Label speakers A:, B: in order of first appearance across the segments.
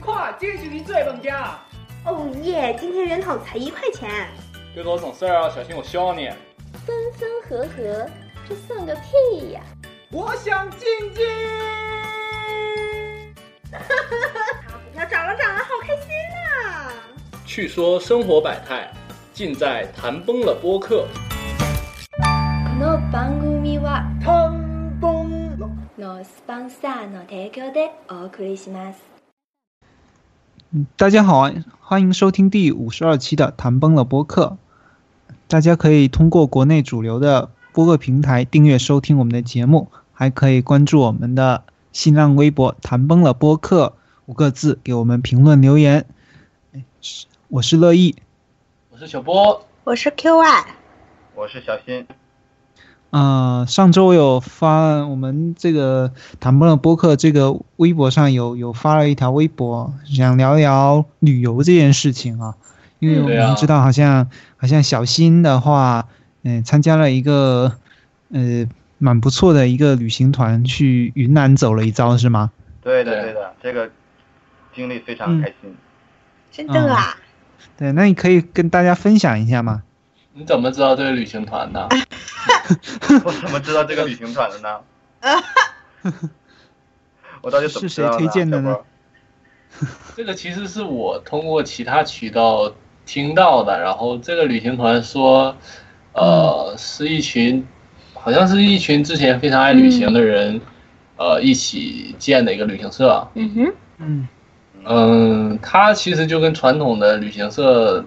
A: 错啦。
B: 你看，这就是最问家。
A: 哦耶，今天人头才一块钱。
C: 别搞省事儿啊，小心我削你。
D: 分分合合，这算个屁呀！
B: 我想进京。
A: 哈哈哈！股票涨了涨了，好开心呐！
C: 趣说生活百态，尽在谈崩了播客。
D: この番組は
B: 谈崩了。
D: のスポンサーの提供でお送りします。
E: 嗯，大家好啊，欢迎收听第五十二期的谈崩了播客。大家可以通过国内主流的播客平台订阅收听我们的节目，还可以关注我们的新浪微博“谈崩了播客”五个字，给我们评论留言。我是乐意，
C: 我是小波，
A: 我是 QY，
F: 我是小新。
E: 呃，上周有发我们这个谈不了播客这个微博上有有发了一条微博，想聊聊旅游这件事情啊。因为我们知道，好像好像小新的话，嗯，参加了一个呃蛮不错的一个旅行团，去云南走了一遭，是吗？
F: 对的，对的，这个经历非常开心。
A: 真的啊？
E: 对，那你可以跟大家分享一下吗？
C: 你怎么知道这个旅行团的？
F: 我怎么知道这个旅行团的呢？我到底怎么
E: 是谁推荐的呢？
C: 这个其实是我通过其他渠道听到的，然后这个旅行团说，呃，是一群，好像是一群之前非常爱旅行的人，呃，一起建的一个旅行社。
A: 嗯哼，
E: 嗯
C: 嗯，它其实就跟传统的旅行社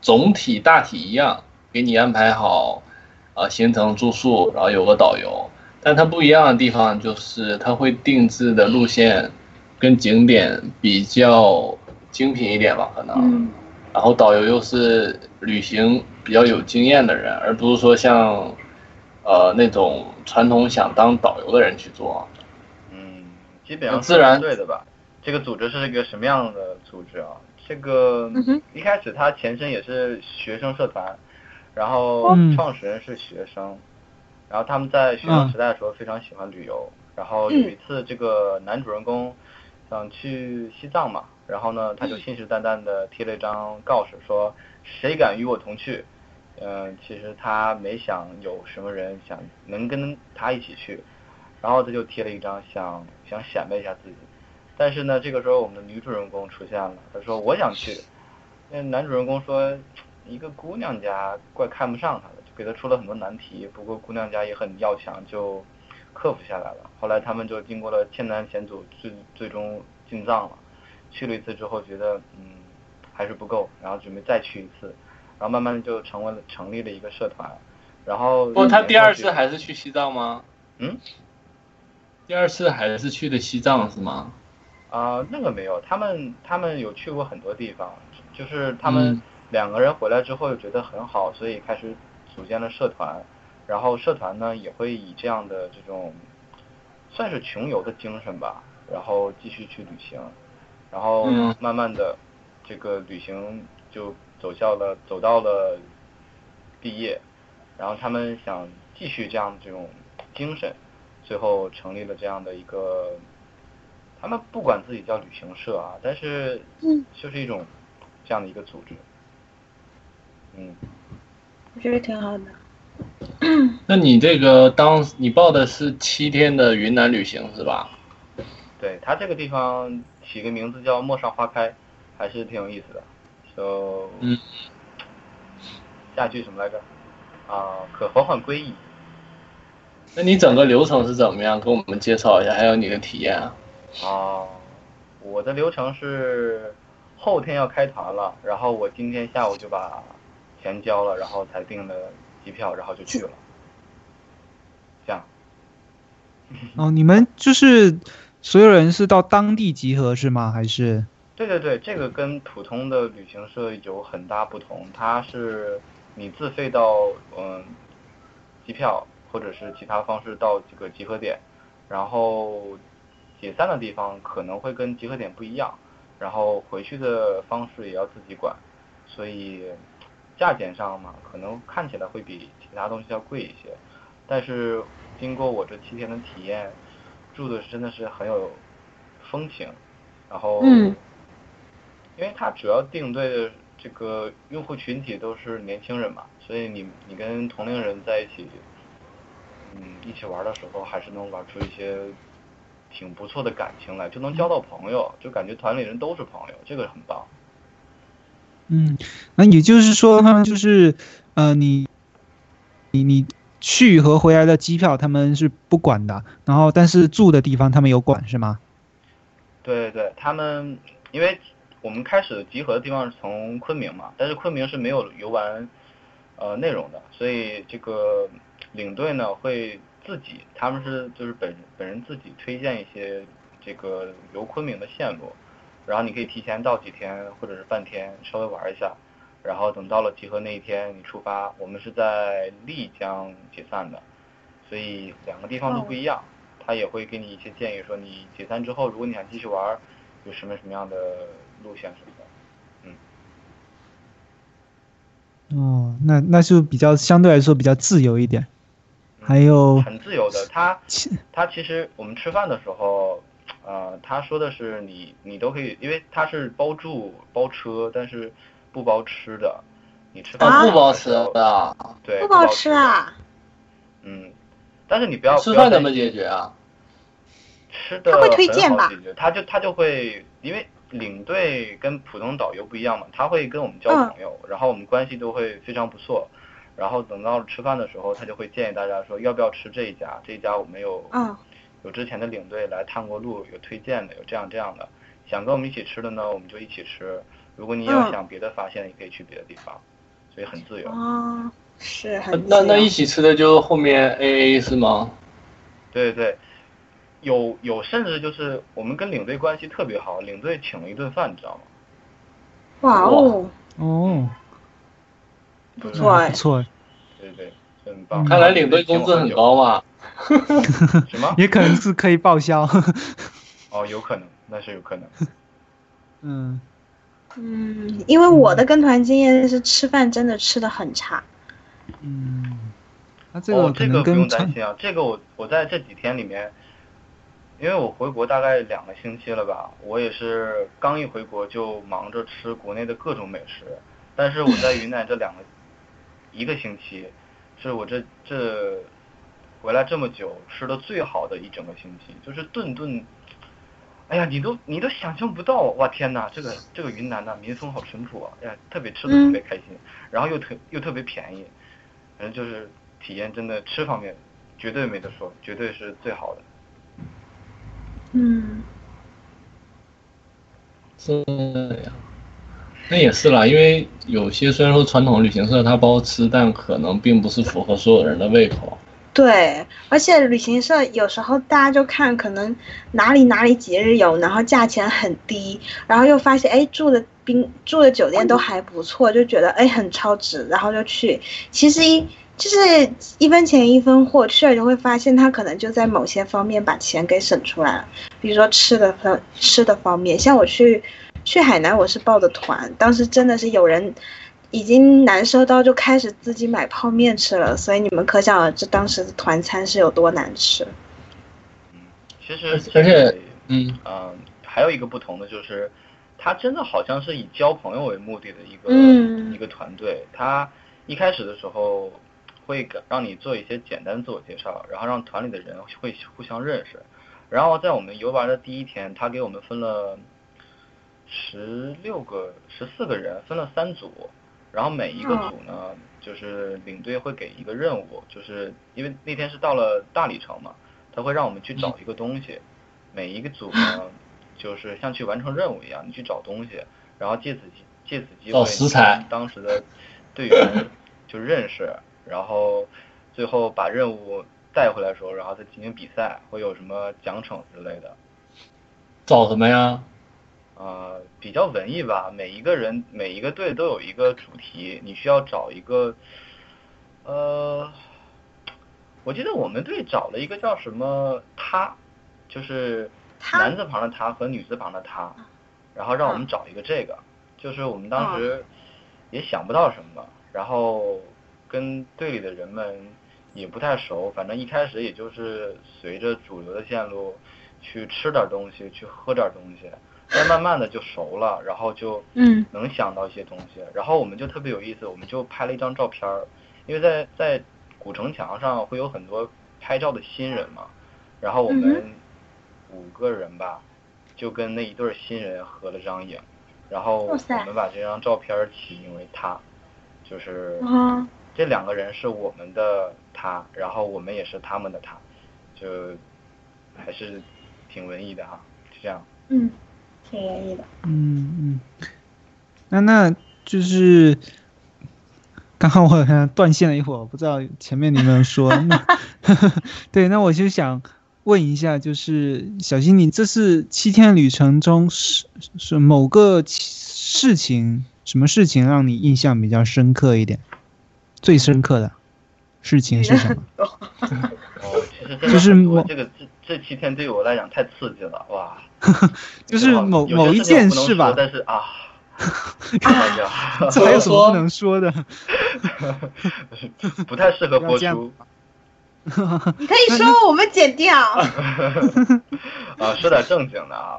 C: 总体大体一样，给你安排好，呃，行程住宿，然后有个导游。但它不一样的地方就是，它会定制的路线跟景点比较精品一点吧，可能。
A: 嗯
C: 然后导游又是旅行比较有经验的人，而不是说像，呃，那种传统想当导游的人去做。
F: 嗯，基本上
C: 自然
F: 对的吧？这个组织是一个什么样的组织啊？这个一开始它前身也是学生社团，然后
E: 嗯。
F: 创始人是学生，然后他们在学生时代的时候非常喜欢旅游，然后有一次这个男主人公想去西藏嘛，然后呢他就信誓旦旦的贴了一张告示说谁敢与我同去，嗯、其实他没想有什么人想能跟他一起去，然后他就贴了一张想想显摆一下自己，但是呢，这个时候我们的女主人公出现了，她说我想去，那男主人公说一个姑娘家怪看不上他的，就给他出了很多难题，不过姑娘家也很要强，就克服下来了。后来他们就经过了千难险阻，最最终进藏了。去了一次之后，觉得嗯还是不够，然后准备再去一次，然后慢慢的就成为了成立了一个社团，然后
C: 不，他第二次还是去西藏吗？
F: 嗯。
C: 第二次还是去的西藏是吗？
F: 啊、那个没有，他们他们有去过很多地方，就是他们
C: 嗯
F: 两个人回来之后又觉得很好，所以开始组建了社团，然后社团呢也会以这样的这种算是穷游的精神吧，然后继续去旅行，然后
C: 嗯
F: 慢慢的这个旅行就走向了走到了毕业，然后他们想继续这样这种精神，最后成立了这样的一个。他们不管自己叫旅行社啊，但是
A: 嗯
F: 就是一种这样的一个组织。嗯，
A: 我觉得挺好的。
C: 那你这个当你报的是七天的云南旅行是吧？
F: 对，它这个地方起个名字叫陌上花开，还是挺有意思的。就
C: 嗯，
F: 下句什么来着？啊，可缓缓归矣。
C: 那你整个流程是怎么样？给我们介绍一下，还有你的体验啊？
F: 啊，我的流程是后天要开团了，然后我今天下午就把钱交了，然后才订的机票，然后就去了。这样。
E: 哦，你们就是所有人是到当地集合是吗？还是？
F: 对对对，这个跟普通的旅行社有很大不同，它是你自费到嗯机票或者是其他方式到这个集合点，然后解散的地方可能会跟集合点不一样，然后回去的方式也要自己管，所以价钱上嘛，可能看起来会比其他东西要贵一些，但是经过我这七天的体验，住的是真的是很有风情，然后，
A: 嗯，
F: 因为它主要定对的这个用户群体都是年轻人嘛，所以你你跟同龄人在一起，嗯，一起玩的时候还是能玩出一些挺不错的感情来，就能交到朋友，就感觉团里人都是朋友，这个很棒。
E: 嗯，那也就是说，他们就是，呃，你，你你去和回来的机票他们是不管的，然后但是住的地方他们有管是吗？
F: 对对，他们因为我们开始集合的地方是从昆明嘛，但是昆明是没有游玩呃内容的，所以这个领队呢会自己，他们是就是本本人自己推荐一些这个游昆明的线路，然后你可以提前到几天或者是半天稍微玩一下，然后等到了集合那一天你出发，我们是在丽江解散的，所以两个地方都不一样。他也会给你一些建议，说你解散之后，如果你想继续玩，有什么什么样的路线什么的。
E: 哦，那那就比较相对来说比较自由一点。
F: 嗯
E: 还有
F: 很自由的，他他其实我们吃饭的时候，呃，他说的是你你都可以，因为他是包住包车，但是不包吃的。你吃饭
C: 啊，不包吃的，
F: 对，
A: 不包
F: 包
A: 吃啊？
F: 嗯，但是你不要
C: 吃饭怎么解决啊？
F: 吃的
A: 他会推荐吧
F: 他就他就会因为领队跟普通导游不一样嘛，他会跟我们交
A: 嗯
F: 朋友，然后我们关系都会非常不错。然后等到吃饭的时候，他就会建议大家说要不要吃这一家，这一家我们有
A: 嗯
F: 有之前的领队来探过路，有推荐的，有这样这样的。想跟我们一起吃的呢，我们就一起吃。如果你要
A: 嗯
F: 想别的发现，也可以去别的地方，所以很自由。
A: 啊，是
C: 那
A: 很
C: 那那一起吃的就后面 A A 是吗？
F: 对对，有有甚至就是我们跟领队关系特别好，领队请了一顿饭，你知道吗？
A: 哇哦，
E: 哦，
A: 不错哎
E: 不，错，
F: 对对，很棒。
C: 看来领队工资很高嘛。
F: 什么？
E: 也可能是可以报销。
F: 哦，有可能，那是有可能。
E: 嗯，
A: 嗯，因为我的跟团经验是吃饭真的吃的很差。
E: 嗯，那这
F: 哦
E: 个，
F: 这个不用担心啊，这个我我在这几天里面，因为我回国大概两个星期了吧，我也是刚一回国就忙着吃国内的各种美食，但是我在云南这两个一个星期，是我这这回来这么久吃的最好的一整个星期，就是顿顿。哎呀，你都你都想象不到，哇天呐，这个这个云南的民风好淳朴啊，哎呀，特别吃的特别开心，然后又特又特别便宜，反正就是体验真的吃方面绝对没得说，绝对是最好的。
A: 嗯，
C: 这样，那也是啦，因为有些虽然说传统旅行社它包吃，但可能并不是符合所有人的胃口。
A: 对，而且旅行社有时候大家就看可能哪里哪里节日游，然后价钱很低，然后又发现哎住的宾住的酒店都还不错，就觉得哎很超值，然后就去。其实一就是一分钱一分货，去了就会发现他可能就在某些方面把钱给省出来了，比如说吃的方吃的方面，像我去去海南我是报的团，当时真的是有人。已经难受到就开始自己买泡面吃了，所以你们可想而知当时的团餐是有多难吃。
F: 嗯其实
C: 而且而且
F: 这里
C: 嗯，
F: 嗯，还有一个不同的就是，他真的好像是以交朋友为目的的一个、
A: 嗯
F: 一个团队。他一开始的时候会给让你做一些简单自我介绍，然后让团里的人会互相认识。然后在我们游玩的第一天，他给我们分了十六个、十四个人，分了三组。然后每一个组呢，就是领队会给一个任务，就是因为那天是到了大理城嘛，他会让我们去找一个东西。每一个组呢，就是像去完成任务一样，你去找东西，然后借此机借此机会跟当时的队员 就认识，然后最后把任务带回来的时候，然后再进行比赛，会有什么奖惩之类的。
C: 找什么呀？
F: 呃，比较文艺吧，每一个人每一个队都有一个主题，你需要找一个，呃，我记得我们队找了一个叫什么他，就是男字旁的他和女字旁的他，然后让我们找一个这个，就是我们当时也想不到什么，然后跟队里的人们也不太熟，反正一开始也就是随着主流的线路去吃点东西，去喝点东西。但慢慢的就熟了，然后就
A: 嗯。
F: 能想到一些东西，然后我们就特别有意思，我们就拍了一张照片儿，因为在在古城墙上会有很多拍照的新人嘛，然后我
A: 嗯
F: 们五个人吧，就跟那一对儿新人合了张影，然后我们把这张照片儿起名为他，就是
A: 啊，
F: 这两个人是我们的他，然后我们也是他们的他，就还是挺文艺的哈，就这样。
A: 嗯，挺容易的。
E: 嗯嗯，那那就是刚刚我好像断线了一会儿，我不知道前面你们说，那 对，那我就想问一下，就是小新，你这次七天旅程中是是某个事情，什么事情让你印象比较深刻一点？最深刻的事情是什么？就是
F: 我这个这这七天对我来讲太刺激了，哇！
E: 就是某某一件事吧
F: 但是啊，哎呀，
E: 这还有什么不能说的？
F: 不太适合播出
A: 你可以说我们剪掉。
F: 啊，说点正经的啊，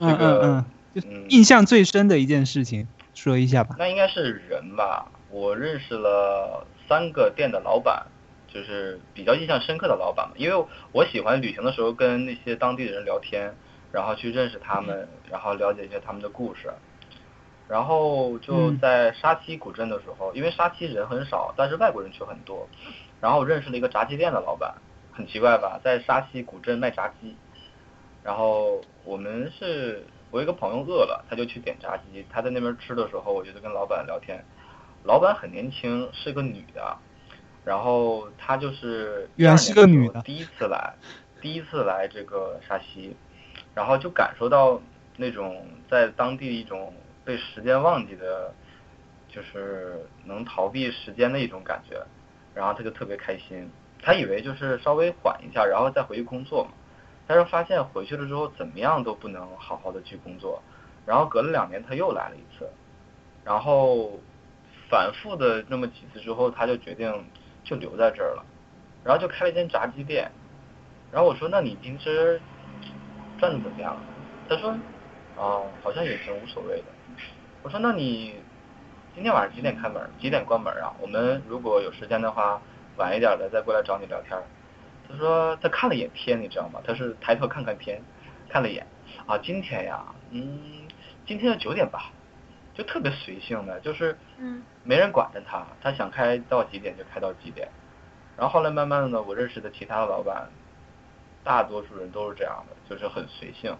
F: 这个
E: 嗯，
F: 嗯
E: 印象最深的一件事情，说一下吧。
F: 那应该是人吧。我认识了三个店的老板，就是比较印象深刻的老板嘛。因为我喜欢旅行的时候跟那些当地的人聊天，然后去认识他们，然后了解一些他们的故事。然后就
E: 嗯
F: 在沙溪古镇的时候，因为沙溪人很少，但是外国人却很多。然后我认识了一个炸鸡店的老板，很奇怪吧，在沙溪古镇卖炸鸡。然后我们是我一个朋友饿了，他就去点炸鸡。他在那边吃的时候，我就跟老板聊天。老板很年轻，是个女的，然后她就是
E: 原来是个女的
F: 12年时候第一次来，第一次来这个沙溪，然后就感受到那种在当地一种被时间忘记的，就是能逃避时间的一种感觉，然后他就特别开心，他以为就是稍微缓一下，然后再回去工作嘛，但是发现回去了之后怎么样都不能好好的去工作，然后隔了两年他又来了一次，然后反复的那么几次之后，他就决定就留在这儿了，然后就开了一间炸鸡店，然后我说那你平时赚的怎么样？他说啊好像也挺无所谓的，我说那你今天晚上几点开门？几点关门啊？我们如果有时间的话，晚一点的再过来找你聊天。他说他看了一眼天，你知道吗？他是抬头看看天，看了一眼啊，今天呀，嗯，今天就九点吧，就特别随性的，就是
A: 嗯
F: 没人管着他，他想开到几点就开到几点。然后后来慢慢的呢，我认识的其他的老板，大多数人都是这样的，就是很随性，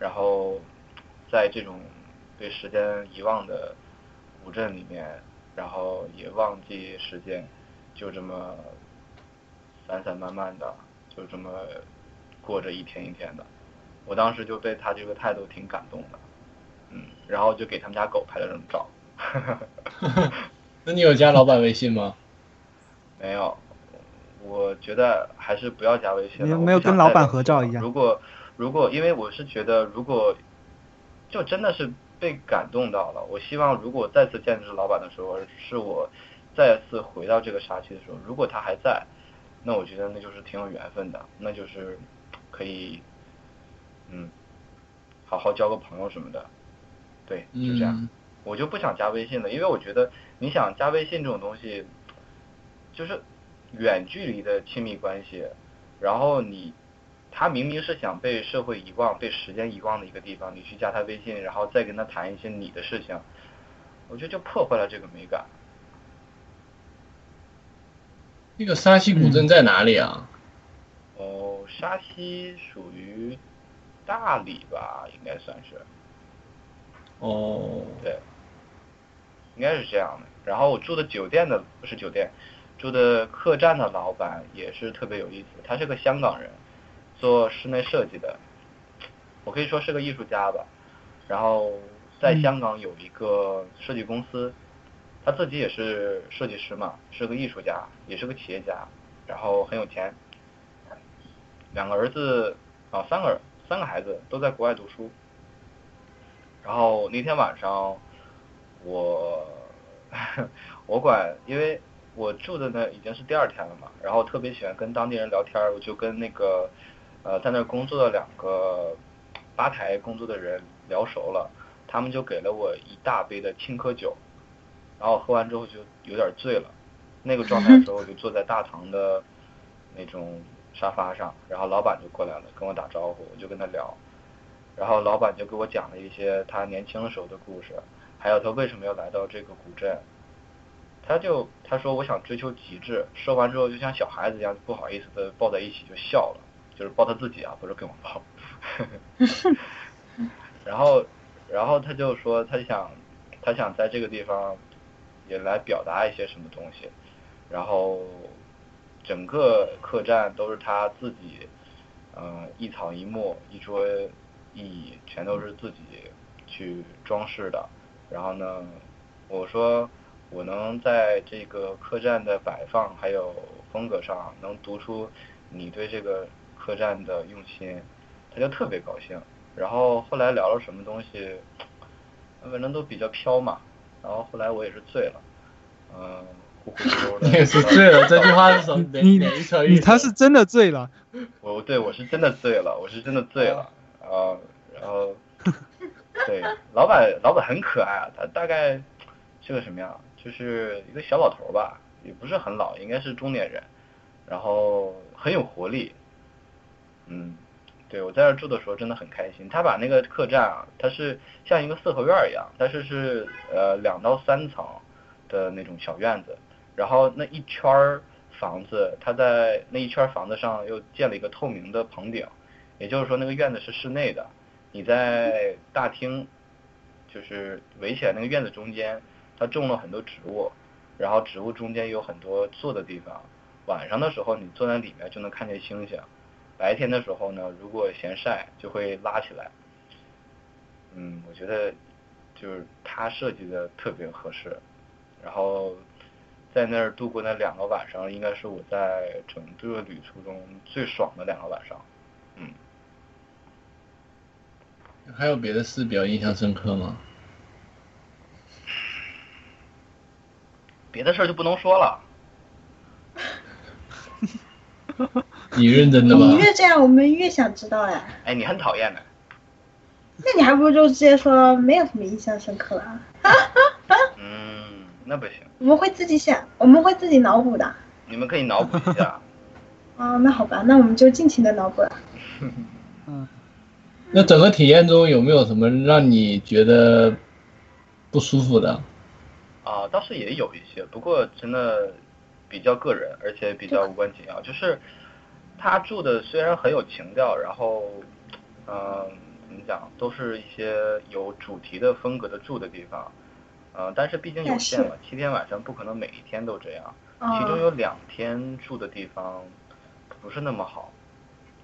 F: 然后在这种被时间遗忘的古镇里面，然后也忘记时间，就这么散散漫漫的，就这么过着一天一天的。我当时就被他这个态度挺感动的，嗯，然后就给他们家狗拍了张照。
C: 那你有加老板微信吗？
F: 没有，我觉得还是不要加微信了。
E: 没有没有跟老板合照一样
F: 如果如果，因为我是觉得，如果就真的是被感动到了，我希望如果再次见着老板的时候，是我再次回到这个沙区的时候，如果他还在，那我觉得那就是挺有缘分的，那就是可以，嗯，好好交个朋友什么的。对，就这样。
C: 嗯
F: 我就不想加微信了，因为我觉得你想加微信这种东西，就是远距离的亲密关系，然后你他明明是想被社会遗忘、被时间遗忘的一个地方，你去加他微信，然后再跟他谈一些你的事情，我觉得就破坏了这个美感。
C: 那个沙溪古镇在哪里啊？
F: 哦，沙溪属于大理吧，应该算是。
C: 哦，
F: 对，应该是这样的。然后我住的酒店的不是酒店，住的客栈的老板也是特别有意思，他是个香港人，做室内设计的，我可以说是个艺术家吧。然后在香港有一个设计公司，他自己也是设计师嘛，是个艺术家，也是个企业家，然后很有钱。两个儿子啊，三个三个孩子都在国外读书。然后那天晚上，我 我管，因为我住的那已经是第二天了嘛，然后特别喜欢跟当地人聊天，我就跟那个呃在那工作的两个吧台工作的人聊熟了，他们就给了我一大杯的青稞酒，然后喝完之后就有点醉了。那个状态的时候，我就坐在大堂的那种沙发上，然后老板就过来了，跟我打招呼，我就跟他聊，然后老板就给我讲了一些他年轻的时候的故事，还有他为什么要来到这个古镇。他就他说我想追求极致，说完之后就像小孩子一样不好意思的抱在一起就笑了，就是抱他自己啊，不是跟我抱。然后，然后他就说他想他想在这个地方也来表达一些什么东西，然后整个客栈都是他自己，嗯、一草一木一桌一椅全都是自己去装饰的。然后呢，我说我能在这个客栈的摆放还有风格上能读出你对这个客栈的用心，他就特别高兴。然后后来聊了什么东西，反正都比较飘嘛。然后后来我也是醉了，嗯，呼呼悠悠的。
C: 你 也是醉了，这句话是什么？哪
E: 你
C: 哪一层意
E: 你？他是真的醉了，
F: 我对我是真的醉了，我是真的醉了啊，然后对老板老板很可爱啊，他大概是个什么样？就是一个小老头吧，也不是很老，应该是中年人，然后很有活力，嗯，对我在这儿住的时候真的很开心。他把那个客栈啊，它是像一个四合院一样，但是是呃两到三层的那种小院子，然后那一圈儿房子，它在那一圈房子上又建了一个透明的棚顶，也就是说那个院子是室内的，你在大厅就是围起来那个院子中间，它种了很多植物，然后植物中间有很多坐的地方，晚上的时候你坐在里面就能看见星星，白天的时候呢，如果嫌晒就会拉起来。嗯，我觉得就是它设计的特别合适，然后在那儿度过那两个晚上，应该是我在整个旅途中最爽的两个晚上。嗯，
C: 还有别的事比较印象深刻吗？
F: 别的事儿就不能说了。
C: 你认真的吗？
A: 你越这样，我们越想知道呀。
F: 哎，你很讨厌的。
A: 那你还不如就直接说没有什么印象深刻啊。
F: 嗯，那不行，
A: 我们会自己想，我们会自己脑补的。
F: 你们可以脑补一下。
A: 哦，那好吧，那我们就尽情的脑补了。
E: 嗯，
C: 那整个体验中有没有什么让你觉得不舒服的？
F: 啊，倒是也有一些，不过真的比较个人，而且比较无关紧要。就是他住的虽然很有情调，然后，嗯、怎么讲，都是一些有主题的风格的住的地方，呃，但是毕竟有限嘛，七天晚上不可能每一天都这样，其中
A: 哦，
F: 有两天住的地方不是那么好，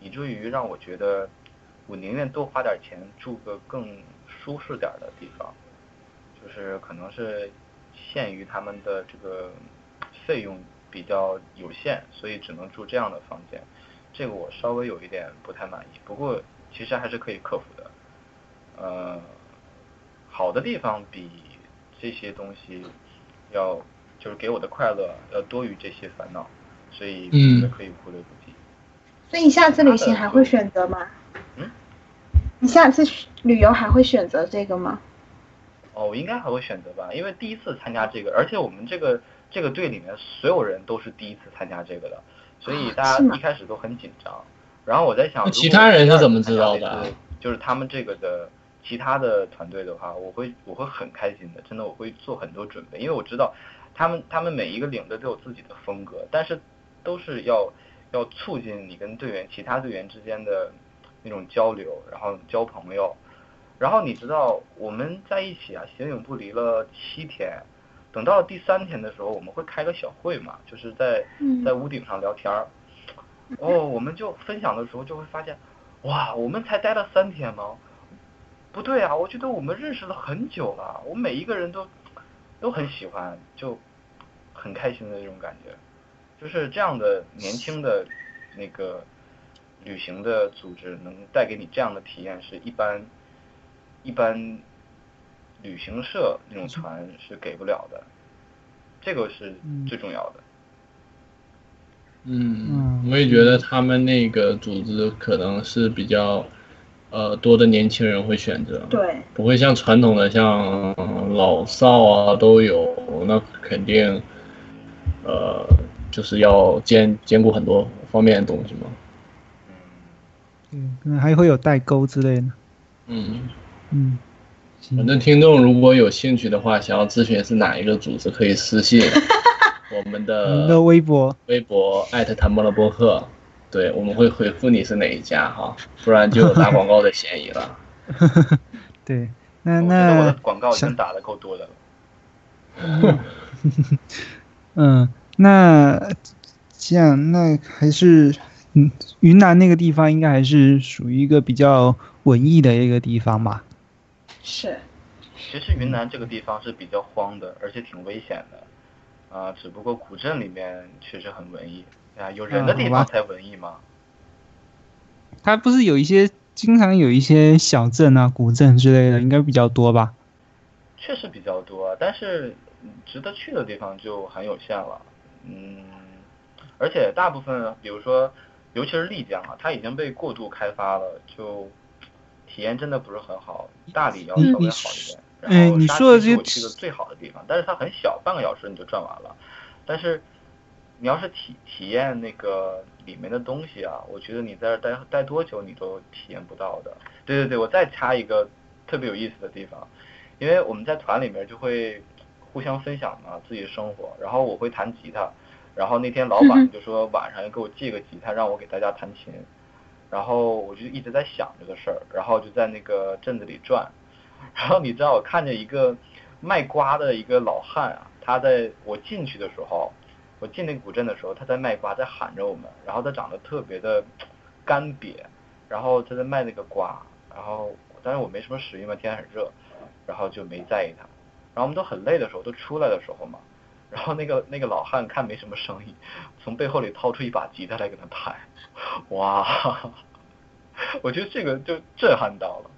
F: 以至于让我觉得我宁愿多花点钱住个更舒适点儿的地方，就是可能是限于他们的这个费用比较有限，所以只能住这样的房间，这个我稍微有一点不太满意，不过其实还是可以克服的，呃，好的地方比这些东西要就是给我的快乐要多于这些烦恼，所以我觉得可以忽略不计。
A: 所以你下次旅行还会选择吗？
F: 嗯？
A: 你下次旅游还会选择这个吗？
F: 哦，我应该还会选择吧，因为第一次参加这个，而且我们这个这个队里面所有人都是第一次参加这个的，所以大家一开始都很紧张。然后我在想，
C: 其他人是怎么知道的
F: 就是他们这个的其他的团队的话，我会我会很开心的，真的我会做很多准备，因为我知道他们他们每一个领队都有自己的风格，但是都是要要促进你跟队员其他队员之间的那种交流，然后交朋友。然后你知道我们在一起啊，形影不离了七天，等到第三天的时候，我们会开个小会嘛，就是在
A: 嗯
F: 在屋顶上聊天儿。哦，我们就分享的时候就会发现，哇，我们才待了三天吗？不对啊，我觉得我们认识了很久了，我们每一个人都都很喜欢，就很开心的那种感觉，就是这样的年轻的那个旅行的组织能带给你这样的体验，是一般一般旅行社那种团是给不了的，这个是最重要的。
C: 嗯
E: 嗯，
C: 我也觉得他们那个组织可能是比较呃多的年轻人会选择，
A: 对，
C: 不会像传统的像老少啊都有，那肯定呃就是要兼兼顾很多方面的东西嘛。
F: 嗯，
E: 对，可能还会有代沟之类的。
C: 嗯，
E: 嗯，行
C: 反正听众如果有兴趣的话，想要咨询是哪一个组织，可以私信 我们的
E: 的微博，
C: 微博艾特谭莫勒播客，对，我们会回复你是哪一家哈，不然就有打广告的嫌疑了。
E: 对，那
F: 我觉得我的
E: 那
F: 广告已经打的够多的了。
E: 嗯，那这样那还是嗯，云南那个地方应该还是属于一个比较文艺的一个地方吧？
A: 是，
F: 其实云南这个地方是比较荒的，而且挺危险的。啊、只不过古镇里面确实很文艺啊，有人的地方才文艺吗。
E: 它不是有一些经常有一些小镇啊、古镇之类的，应该比较多吧？
F: 确实比较多，但是嗯值得去的地方就很有限了。嗯，而且大部分，比如说，尤其是丽江啊，它已经被过度开发了，就体验真的不是很好。大理要稍微好一点。
E: 哎
F: 然后
E: 你
F: 沙
E: 说的这
F: 溪是我去的最好的地方，但是它很小，半个小时你就转完了。但是你要是体体验那个里面的东西啊，我觉得你在这儿待待多久你都体验不到的。对对对，我再插一个特别有意思的地方，因为我们在团里面就会互相分享嘛自己的生活，然后我会弹吉他，然后那天老板就说晚上要给我借个吉他让我给大家弹琴，然后我就一直在想这个事儿，然后就在那个镇子里转，然后你知道我看见一个卖瓜的一个老汉啊，他在我进去的时候，我进那个古镇的时候，他在卖瓜，在喊着我们，然后他长得特别的干瘪，然后他在卖那个瓜，然后但是我没什么食欲嘛，天很热，然后就没在意他，然后我们都很累的时候，都出来的时候嘛，然后那个那个老汉看没什么生意，从背后里掏出一把吉他来给他弹，哇，我觉得这个就震撼到了。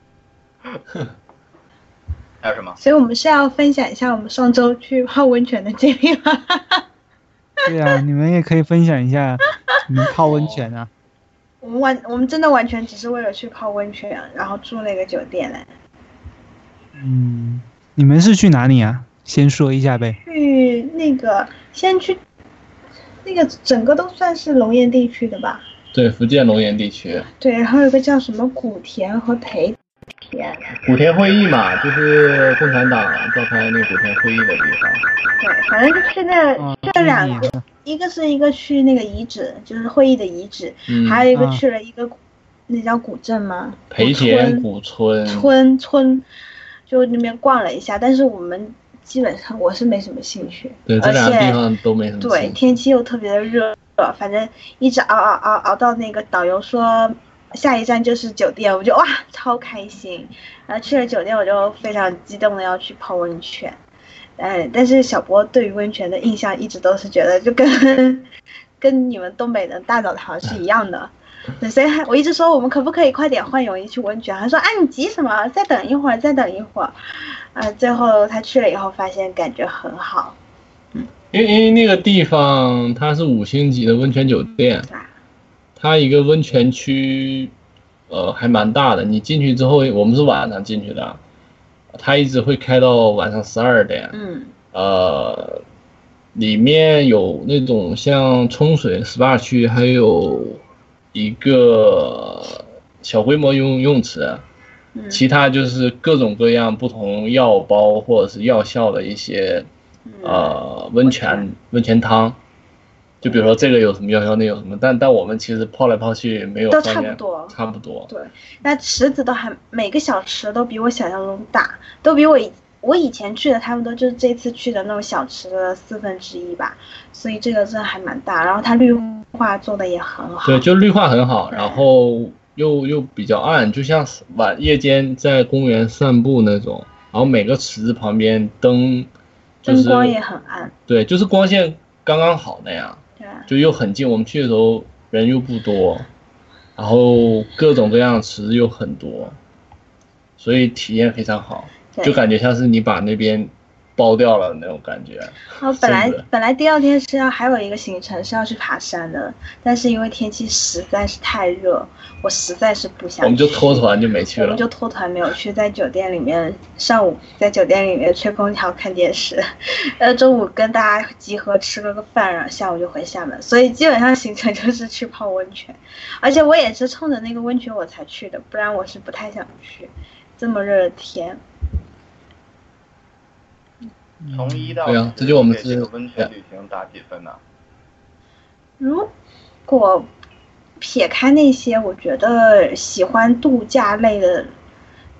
F: 还有什么？
A: 所以我们是要分享一下我们上周去泡温泉的经历吗？
E: 对啊，你们也可以分享一下你们泡温泉啊。
A: 我们完，我们真的完全只是为了去泡温泉，然后住那个酒店嘞。
E: 嗯，你们是去哪里啊？先说一下呗。
A: 去那个，先去那个整个都算是龙岩地区的吧？
C: 对，福建龙岩地区，
A: 对，然后有个叫什么古田和培田，
C: 古田会议嘛，就是共产党召开那个古田会议的地方。
A: 对，反正就去那
E: 嗯，
A: 这两
E: 也
A: 个，一个是一个去那个遗址，就是会议的遗址，
C: 嗯，
A: 还有一个
E: 啊
A: 去了一个古那叫古镇吗？
C: 培田
A: 古
C: 古村，
A: 村村，就那边逛了一下，但是我们基本上我是没什么兴趣，
C: 对，这
A: 而
C: 两个地
A: 且
C: 方都没什么
A: 对。天气又特别的热，反正一直熬熬熬熬到那个导游说下一站就是酒店，我就哇超开心，然后去了酒店我就非常激动的要去泡温泉，嗯，但是小波对于温泉的印象一直都是觉得就跟 跟你们东北的大澡堂是一样的。对，所以还我一直说我们可不可以快点换泳衣去温泉？他说啊，你急什么？再等一会儿，再等一会儿。啊，最后他去了以后，发现感觉很好，嗯
C: 因为因为那个地方它是五星级的温泉酒店？它一个温泉区，呃，还蛮大的。你进去之后，我们是晚上进去的，它一直会开到晚上十二点。
A: 嗯
C: 呃，里面有那种像冲水 SPA 区，还有一个小规模游泳泳池，
A: 嗯，
C: 其他就是各种各样不同药包或者是药效的一些
A: 嗯
C: 呃温泉温泉汤。就比如说这个有什么药效，那有什么，但但我们其实泡来泡去没有
A: 都差不多
C: 差不多。
A: 对，那池子都还每个小池都比我想象中大，都比我以我以前去的差不多就是这次去的那种小池的四分之一吧，所以这个真的还蛮大。然后它绿化做的也很好，
C: 对，就绿化很好，然后又又比较暗，就像晚夜间在公园散步那种。然后每个池子旁边灯，就是
A: 灯光也很暗，
C: 对，就是光线刚刚好那样，
A: 对啊，
C: 就又很近。我们去的时候人又不多，然后各种各样的池子又很多，所以体验非常好，
A: 对
C: 就感觉像是你把那边包掉了那种感觉。
A: 哦，本来本来第二天是要还有一个行程是要去爬山的，但是因为天气实在是太热，我实在是不想。
C: 我们就脱团就没去了
A: 我们。就脱团没有去，在酒店里面上午在酒店里面吹空调看电视，呃中午跟大家集合吃了个饭，然后下午就回厦门，所以基本上行程就是去泡温泉，而且我也是冲着那个温泉我才去的，不然我是不太想去，这么热的天。
F: 从一到
C: 对啊
F: 十
C: 这就我们
F: 给这个
C: 是
F: 温泉旅行打几分呢？
A: 如果撇开那些，我觉得喜欢度假类的，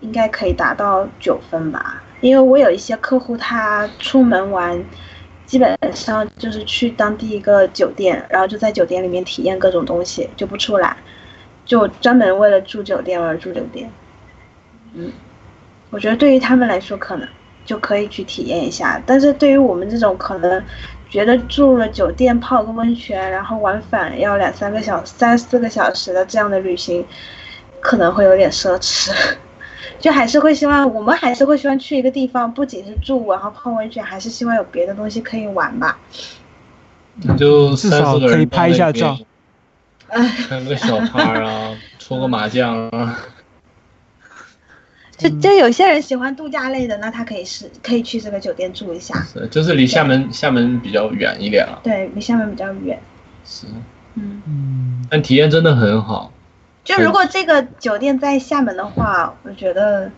A: 应该可以达到九分吧。因为我有一些客户，他出门玩，基本上就是去当地一个酒店，然后就在酒店里面体验各种东西，就不出来，就专门为了住酒店而住酒店。嗯，我觉得对于他们来说，可能就可以去体验一下，但是对于我们这种可能觉得住了酒店泡个温泉，然后往返要两三个小、三四个小时的这样的旅行，可能会有点奢侈。就还是会希望，我们还是会希望去一个地方，不仅是住，然后泡温泉，还是希望有别的东西可以玩吧。
C: 你就
E: 至
C: 三四个人
E: 少可以拍一下照。
A: 哎，
C: 开个小趴啊，搓个麻将啊。
A: 就就有些人喜欢度假类的，那他可以是可以去这个酒店住一下。
C: 是，就是离厦门厦门比较远一点了。
A: 对，离厦门比较远。
C: 是，
A: 嗯，
E: 嗯，
C: 但体验真的很好。
A: 就如果这个酒店在厦门的话，我觉得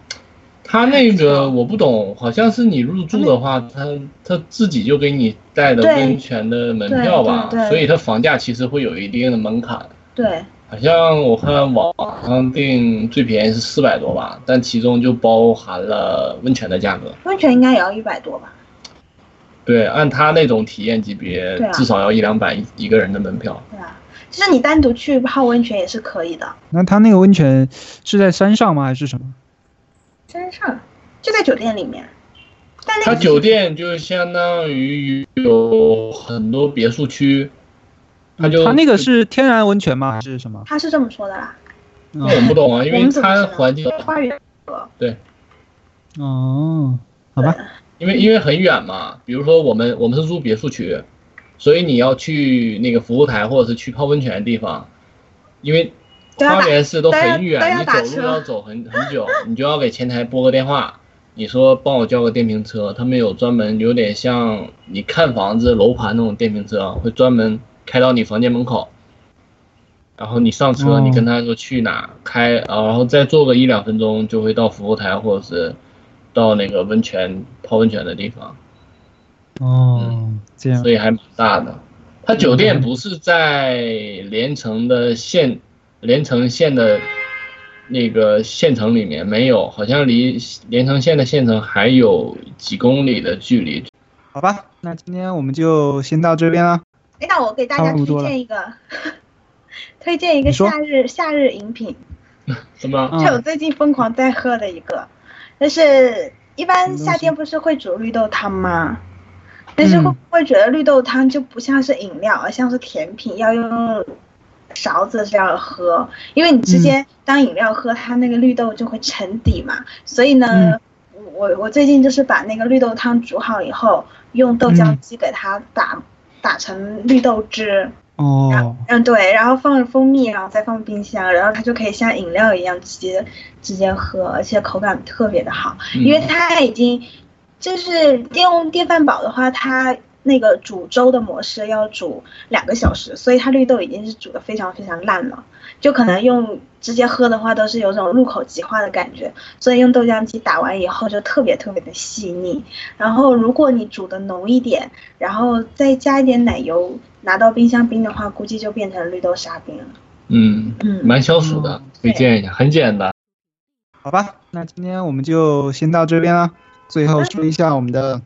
C: 他那个我不懂，好像是你入住的话，他他自己就给你带的温泉的门票吧所以它房价其实会有一定的门槛。
A: 对
C: 好像我看网上订最便宜是四百多吧，但其中就包含了温泉的价格。
A: 温泉应该也要一百多吧。
C: 对，按他那种体验级别
A: 啊，
C: 至少要一两百一一个人的门票。
A: 对啊，其实你单独去泡温泉也是可以的，
E: 那他那个温泉是在山上吗？还是什么？
A: 山上就在酒店里面。但那个
C: 它酒店就相当于有很多别墅区，它就
E: 他那个是天然温泉吗？还是什么？
A: 他是这么说的啦，
E: 嗯。
C: 我不懂啊，因为它
A: 们怎么知道？
C: 环境
A: 花园对。
E: 哦，好吧，
C: 因为因为很远嘛，比如说我们我们是住别墅区，所以你要去那个服务台或者是去泡温泉的地方，因为花园市都很远你走路要走很很久，你就要给前台拨个电话，你说帮我叫个电瓶车，他们有专门有点像你看房子楼盘那种电瓶车，会专门开到你房间门口。然后你上车，
E: 哦
C: 你跟他说去哪开，啊然后再坐个一两分钟就会到服务台或者是到那个温泉泡温泉的地方。
E: 哦，这样
C: 所，以还蛮大的。它酒店不是在连城的县，连城县的那个县城里面没有，好像离连城县的县城还有几公里的距离。
E: 好吧，那今天我们就先到这边了。
A: 哎，那我给大家 推荐一个，推荐一个夏日夏日饮品，
C: 什么？
E: 嗯
A: 就我最近疯狂在喝的一个，但是一般夏天不是会煮绿豆汤吗？但是会
E: 嗯
A: 不会觉得绿豆汤就不像是饮料，而像是甜品，要用勺子这样喝？因为你直接当饮料喝，它那个绿豆就会沉底嘛。所以呢，
E: 嗯
A: 我我最近就是把那个绿豆汤煮好以后，用豆浆机给它打、打成绿豆汁。
E: 哦，
A: 嗯，对，然后放蜂蜜，然后再放冰箱，然后它就可以像饮料一样直接直接喝，而且口感特别的好，
C: 嗯
A: 因为它已经就是用电饭煲的话，它那个煮粥的模式要煮两个小时，所以它绿豆已经是煮的非常非常烂了，就可能用直接喝的话都是有种入口即化的感觉，所以用豆浆机打完以后就特别特别的细腻。然后如果你煮的浓一点，然后再加一点奶油，拿到冰箱冰的话，估计就变成绿豆沙冰了。
C: 嗯，
A: 嗯，
C: 蛮消暑的，推荐一下，很简单。
E: 好吧，那今天我们就先到这边了。最后说一下我们的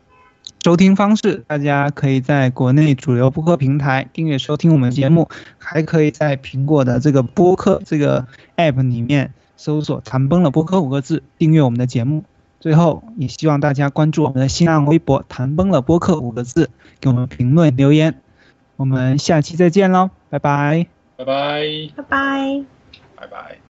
E: 收听方式，大家可以在国内主流播客平台订阅收听我们节目，还可以在苹果的这个播客这个 app 里面搜索“谈崩了播客”五个字，订阅我们的节目。最后，也希望大家关注我们的新浪微博“谈崩了播客”五个字，给我们评论留言。我们下期再见喽，拜拜。
C: 拜拜。
A: 拜拜。
F: 拜拜。